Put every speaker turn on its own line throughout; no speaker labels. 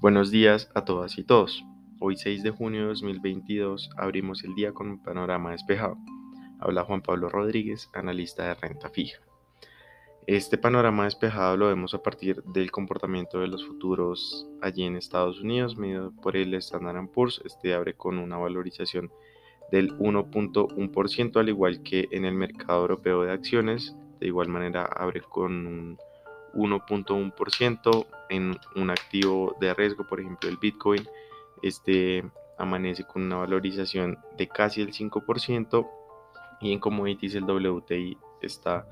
Buenos días a todas y todos. Hoy 6 de junio de 2022 abrimos el día con un panorama despejado. Habla Juan Pablo Rodríguez, analista de renta fija. Este panorama despejado lo vemos a partir del comportamiento de los futuros allí en Estados Unidos, medido por el Standard Poor's. Este abre con una valorización del 1.1%, al igual que en el mercado europeo de acciones. De igual manera abre con un 1.1% en un activo de riesgo, por ejemplo el Bitcoin. Este amanece con una valorización de casi el 5% y en commodities el WTI está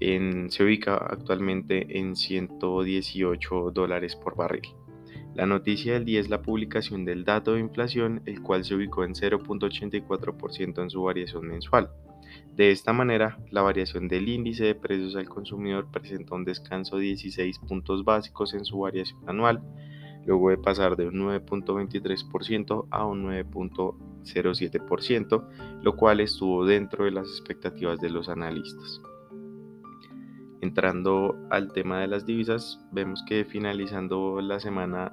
se ubica actualmente en 118 dólares por barril. La noticia del día es la publicación del dato de inflación, el cual se ubicó en 0.84% en su variación mensual. De esta manera, la variación del índice de precios al consumidor presenta un descanso de 16 puntos básicos en su variación anual, luego de pasar de un 9.23% a un 9.07%, lo cual estuvo dentro de las expectativas de los analistas. Entrando al tema de las divisas, vemos que finalizando la semana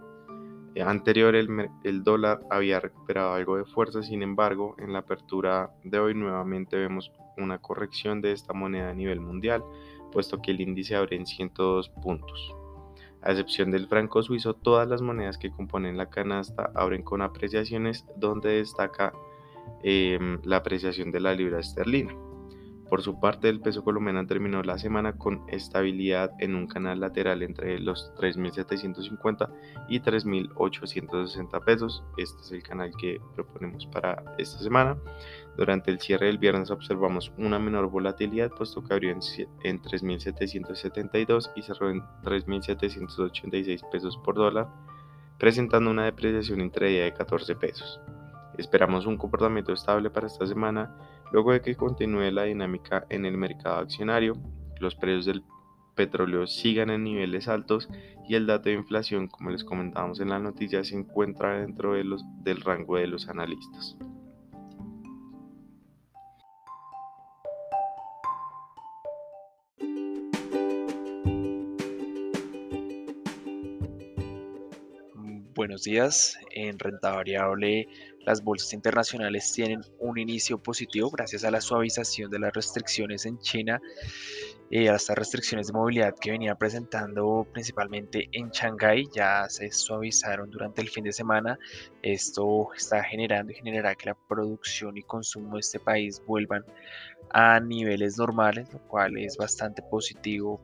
anterior el, dólar había recuperado algo de fuerza, sin embargo, en la apertura de hoy nuevamente vemos una corrección de esta moneda a nivel mundial, puesto que el índice abre en 102 puntos. A excepción del franco suizo, todas las monedas que componen la canasta abren con apreciaciones donde destaca em, la apreciación de la libra esterlina. Por su parte, el peso colombiano terminó la semana con estabilidad en un canal lateral entre los 3.750 y 3.860 pesos. Este es el canal que proponemos para esta semana. Durante el cierre del viernes observamos una menor volatilidad, puesto que abrió en, en 3.772 y cerró en 3.786 pesos por dólar, presentando una depreciación intradía de 14 pesos. Esperamos un comportamiento estable para esta semana Luego de que continúe la dinámica en el mercado accionario, los precios del petróleo sigan en niveles altos y el dato de inflación, como les comentábamos en la noticia, se encuentra dentro de los, del rango de los analistas.
Buenos días. En renta variable, las bolsas internacionales tienen un inicio positivo gracias a la suavización de las restricciones en China, eh, a estas restricciones de movilidad que venía presentando principalmente en Shanghái, ya se suavizaron durante el fin de semana. Esto está generando y generará que la producción y consumo de este país vuelvan a niveles normales, lo cual es bastante positivo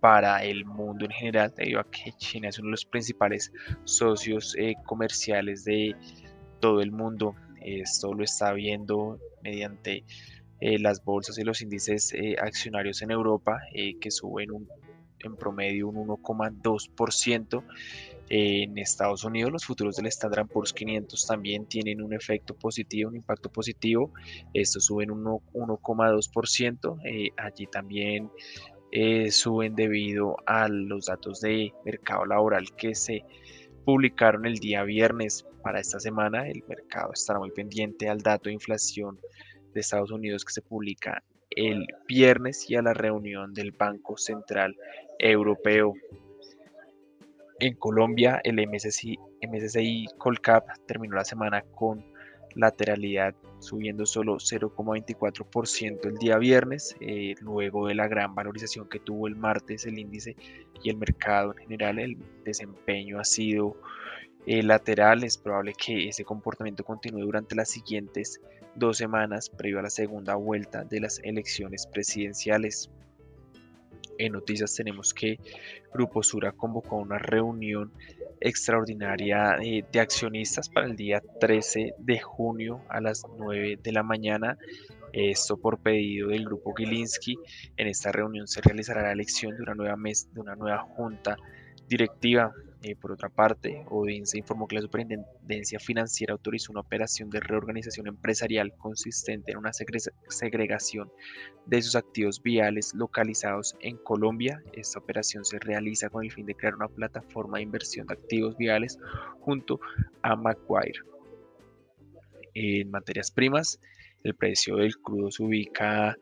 para el mundo en general, debido a que China es uno de los principales socios eh, comerciales de todo el mundo. Esto lo está viendo mediante eh, las bolsas y los índices eh, accionarios en Europa, que suben en promedio un 1,2%. En Estados Unidos los futuros del Standard Poor's 500 también tienen un efecto positivo, un impacto positivo. Estos suben un 1,2%. allí también eh, suben debido a los datos de mercado laboral que se publicaron el día viernes para esta semana. El mercado estará muy pendiente al dato de inflación de Estados Unidos que se publica el viernes y a la reunión del Banco Central Europeo. En Colombia, el MSCI, MSCI Colcap terminó la semana con lateralidad subiendo solo 0,24% el día viernes, eh, luego de la gran valorización que tuvo el martes el índice y el mercado en general, el desempeño ha sido eh, lateral, es probable que ese comportamiento continúe durante las siguientes dos semanas previo a la segunda vuelta de las elecciones presidenciales. En noticias tenemos que Grupo Sura convocó una reunión extraordinaria eh, de accionistas para el día 13 de junio a las 9 de la mañana. Esto por pedido del grupo Gilinski. En esta reunión se realizará la elección de una nueva, mes, de una nueva junta directiva. Eh, por otra parte, Odinse informó que la Superintendencia Financiera autorizó una operación de reorganización empresarial consistente en una segregación de sus activos viales localizados en Colombia. Esta operación se realiza con el fin de crear una plataforma de inversión de activos viales junto a Macquarie. En materias primas, el precio del crudo se ubica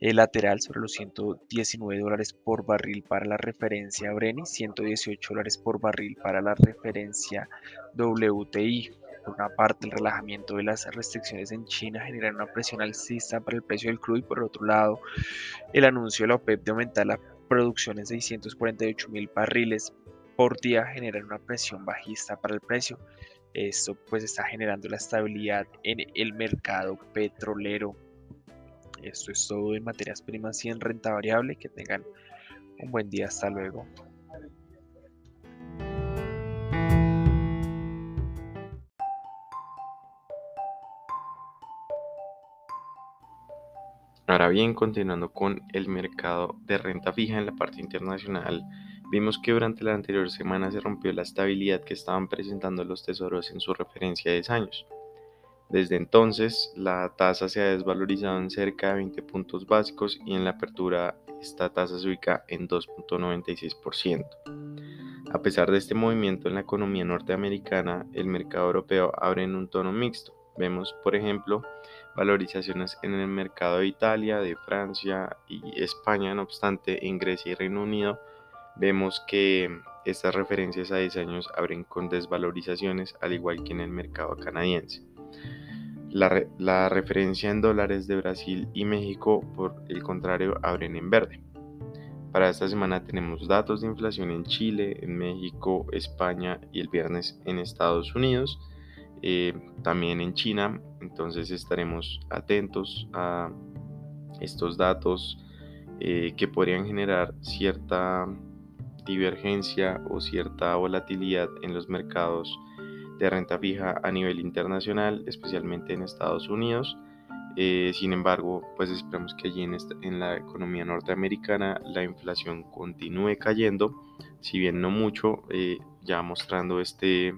el lateral sobre los 119 dólares por barril para la referencia Breni, 118 dólares por barril para la referencia WTI. Por una parte, el relajamiento de las restricciones en China genera una presión alcista para el precio del crudo y por otro lado, el anuncio de la OPEP de aumentar la producción en 648 mil barriles por día genera una presión bajista para el precio. Esto pues está generando la estabilidad en el mercado petrolero. Esto es todo en materias primas y en renta variable. Que tengan un buen día. Hasta luego.
Ahora bien, continuando con el mercado de renta fija en la parte internacional, vimos que durante la anterior semana se rompió la estabilidad que estaban presentando los tesoros en su referencia de 10 años. Desde entonces, la tasa se ha desvalorizado en cerca de 20 puntos básicos y en la apertura esta tasa se ubica en 2.96%. A pesar de este movimiento en la economía norteamericana, el mercado europeo abre en un tono mixto. Vemos, por ejemplo, valorizaciones en el mercado de Italia, de Francia y España, no obstante, en Grecia y Reino Unido vemos que estas referencias a 10 años abren con desvalorizaciones, al igual que en el mercado canadiense. La, referencia en dólares de Brasil y México, por el contrario, abren en verde. Para esta semana tenemos datos de inflación en Chile, en México, España y el viernes en Estados Unidos, eh, también en China. Entonces estaremos atentos a estos datos eh, que podrían generar cierta divergencia o cierta volatilidad en los mercados de renta fija a nivel internacional, especialmente en Estados Unidos. Eh, sin embargo, pues esperamos que allí en, la economía norteamericana la inflación continúe cayendo, si bien no mucho, eh, ya mostrando este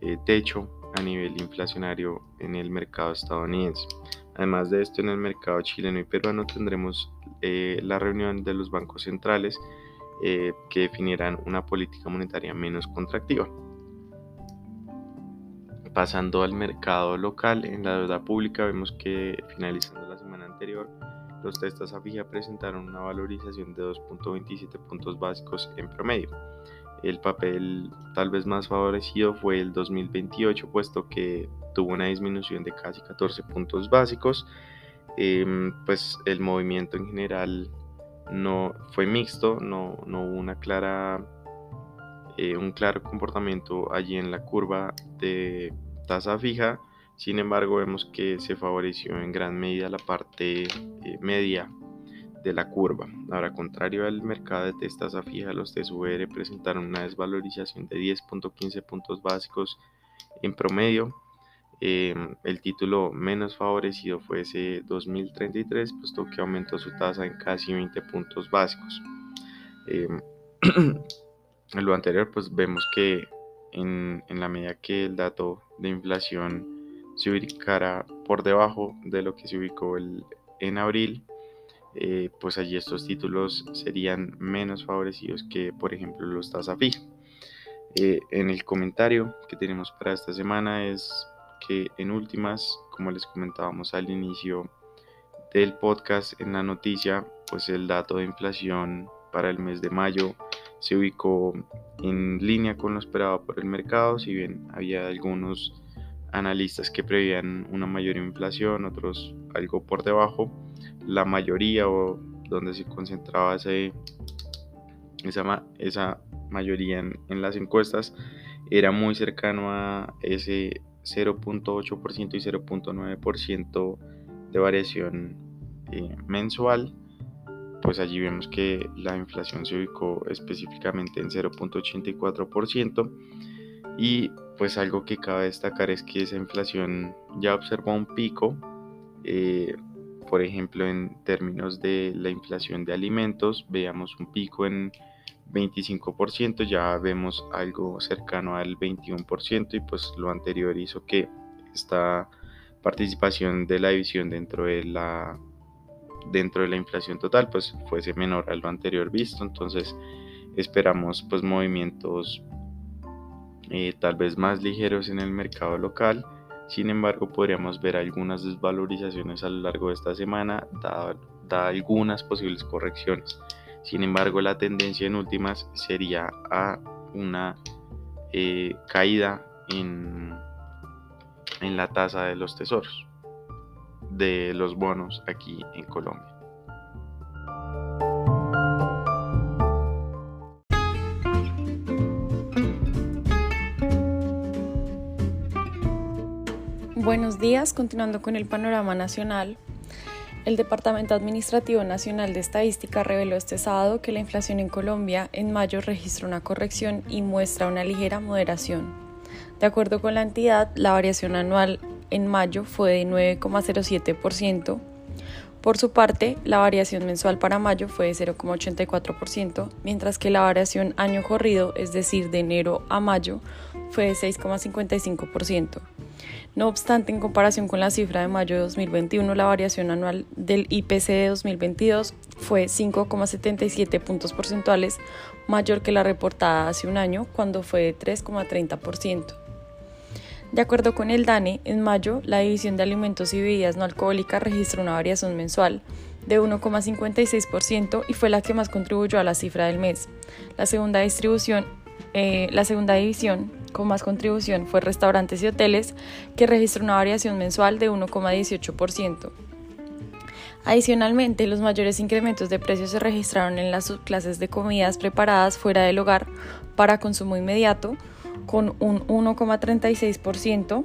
eh, techo a nivel inflacionario en el mercado estadounidense. Además de esto, en el mercado chileno y peruano tendremos la reunión de los bancos centrales que definirán una política monetaria menos contractiva. Pasando al mercado local, en la deuda pública vemos que finalizando la semana anterior, los testas a fija presentaron una valorización de 2.27 puntos básicos en promedio. El papel tal vez más favorecido fue el 2028, puesto que tuvo una disminución de casi 14 puntos básicos. Em, pues el movimiento en general no fue mixto, no, no hubo una clara eh, un claro comportamiento allí en la curva de tasa fija. Sin embargo, vemos que se favoreció en gran medida la parte eh, media de la curva. Ahora, contrario al mercado de tasa fija, los TSVR presentaron una desvalorización de 10.15 puntos básicos en promedio. Em, el título menos favorecido fue ese 2033, puesto que aumentó su tasa en casi 20 puntos básicos. Em, en lo anterior, pues vemos que en, la medida que el dato de inflación se ubicara por debajo de lo que se ubicó el, en abril, eh, pues allí estos títulos serían menos favorecidos que, por ejemplo, los tasa fija. Eh, en el comentario que tenemos para esta semana es que en últimas, como les comentábamos al inicio del podcast, en la noticia, pues el dato de inflación para el mes de mayo se ubicó en línea con lo esperado por el mercado, si bien había algunos analistas que prevían una mayor inflación, otros algo por debajo, la mayoría o donde se concentraba ese, esa, esa mayoría en, las encuestas era muy cercano a ese 0.8% y 0.9% de variación eh, mensual pues allí vemos que la inflación se ubicó específicamente en 0.84% y pues algo que cabe destacar es que esa inflación ya observó un pico, eh, por ejemplo en términos de la inflación de alimentos, veamos un pico en 25%, ya vemos algo cercano al 21% y pues lo anterior hizo que esta participación de la división dentro de la dentro de la inflación total pues fuese menor a lo anterior visto. Entonces esperamos pues movimientos eh, tal vez más ligeros en el mercado local. Sin embargo podríamos ver algunas desvalorizaciones a lo largo de esta semana dada, algunas posibles correcciones. Sin embargo la tendencia en últimas sería a una eh, caída en en la tasa de los tesoros de los bonos aquí en Colombia.
Buenos días, continuando con el panorama nacional. El Departamento Administrativo Nacional de Estadística reveló este sábado que la inflación en Colombia en mayo registró una corrección y muestra una ligera moderación. De acuerdo con la entidad, la variación anual en mayo fue de 9,07%. Por su parte, la variación mensual para mayo fue de 0,84%, mientras que la variación año corrido, es decir, de enero a mayo, fue de 6,55%. No obstante, en comparación con la cifra de mayo de 2021, la variación anual del IPC de 2022 fue 5,77 puntos porcentuales mayor que la reportada hace un año, cuando fue de 3,30%. De acuerdo con el DANE, en mayo, la División de Alimentos y Bebidas No Alcohólicas registró una variación mensual de 1,56% y fue la que más contribuyó a la cifra del mes. La segunda distribución, eh, la segunda división con más contribución fue restaurantes y hoteles, que registró una variación mensual de 1,18%. Adicionalmente, los mayores incrementos de precios se registraron en las subclases de comidas preparadas fuera del hogar para consumo inmediato, con un 1,36%,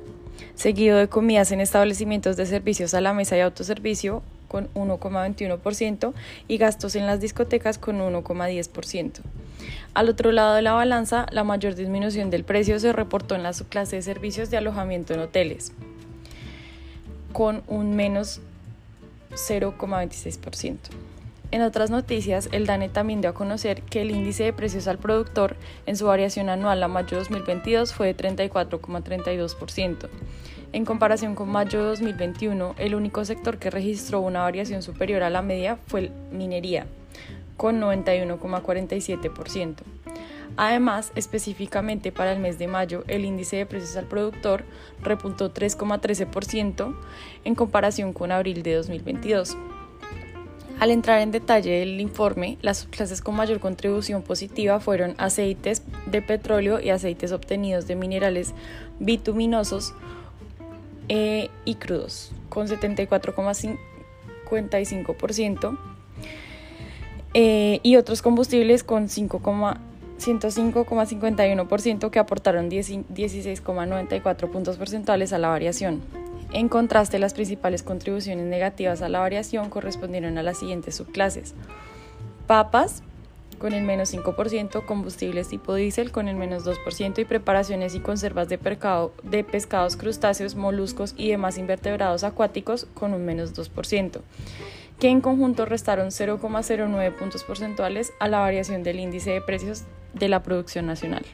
seguido de comidas en establecimientos de servicios a la mesa y autoservicio con 1,21% y gastos en las discotecas con 1,10%. Al otro lado de la balanza, la mayor disminución del precio se reportó en la subclase de servicios de alojamiento en hoteles, con un menos 0,26%. En otras noticias, el DANE también dio a conocer que el índice de precios al productor en su variación anual a mayo de 2022 fue de 34,32%. En comparación con mayo de 2021, el único sector que registró una variación superior a la media fue minería, con 91,47%. Además, específicamente para el mes de mayo, el índice de precios al productor repuntó 3,13% en comparación con abril de 2022. Al entrar en detalle el informe, las clases con mayor contribución positiva fueron aceites de petróleo y aceites obtenidos de minerales bituminosos eh, y crudos, con 74,55%, eh, y otros combustibles con 105,51% que aportaron 16,94 puntos porcentuales a la variación. En contraste, las principales contribuciones negativas a la variación correspondieron a las siguientes subclases. Papas con el menos 5%, combustibles tipo diésel con el menos 2% y preparaciones y conservas de, de pescados, crustáceos, moluscos y demás invertebrados acuáticos con un menos 2%, que en conjunto restaron 0,09 puntos porcentuales a la variación del índice de precios de la producción nacional.